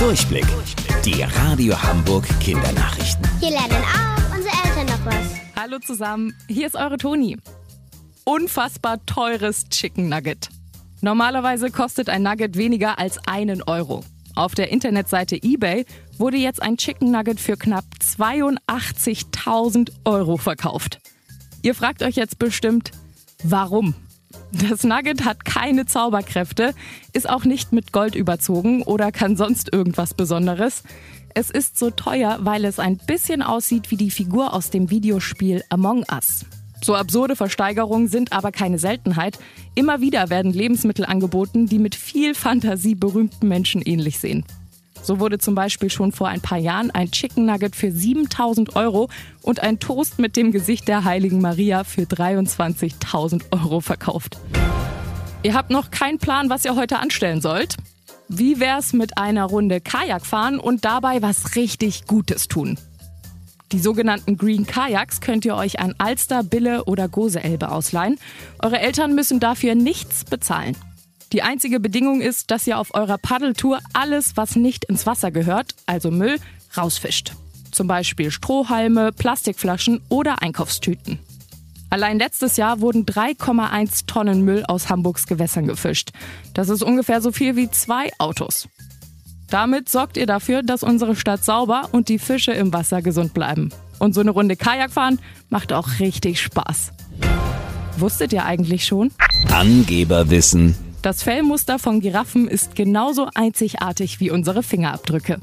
Durchblick. Die Radio Hamburg Kindernachrichten. Hier lernen auch unsere Eltern noch was. Hallo zusammen, hier ist eure Toni. Unfassbar teures Chicken Nugget. Normalerweise kostet ein Nugget weniger als einen Euro. Auf der Internetseite eBay wurde jetzt ein Chicken Nugget für knapp 82.000 Euro verkauft. Ihr fragt euch jetzt bestimmt, warum? Das Nugget hat keine Zauberkräfte, ist auch nicht mit Gold überzogen oder kann sonst irgendwas Besonderes. Es ist so teuer, weil es ein bisschen aussieht wie die Figur aus dem Videospiel Among Us. So absurde Versteigerungen sind aber keine Seltenheit. Immer wieder werden Lebensmittel angeboten, die mit viel Fantasie berühmten Menschen ähnlich sehen. So wurde zum Beispiel schon vor ein paar Jahren ein Chicken Nugget für 7000 Euro und ein Toast mit dem Gesicht der heiligen Maria für 23.000 Euro verkauft. Ihr habt noch keinen Plan, was ihr heute anstellen sollt? Wie wär's mit einer Runde Kajak fahren und dabei was richtig Gutes tun? Die sogenannten Green Kajaks könnt ihr euch an Alster, Bille oder Goseelbe ausleihen. Eure Eltern müssen dafür nichts bezahlen. Die einzige Bedingung ist, dass ihr auf eurer Paddeltour alles, was nicht ins Wasser gehört, also Müll, rausfischt. Zum Beispiel Strohhalme, Plastikflaschen oder Einkaufstüten. Allein letztes Jahr wurden 3,1 Tonnen Müll aus Hamburgs Gewässern gefischt. Das ist ungefähr so viel wie zwei Autos. Damit sorgt ihr dafür, dass unsere Stadt sauber und die Fische im Wasser gesund bleiben. Und so eine Runde Kajak fahren macht auch richtig Spaß. Wusstet ihr eigentlich schon? Angeberwissen. Das Fellmuster von Giraffen ist genauso einzigartig wie unsere Fingerabdrücke.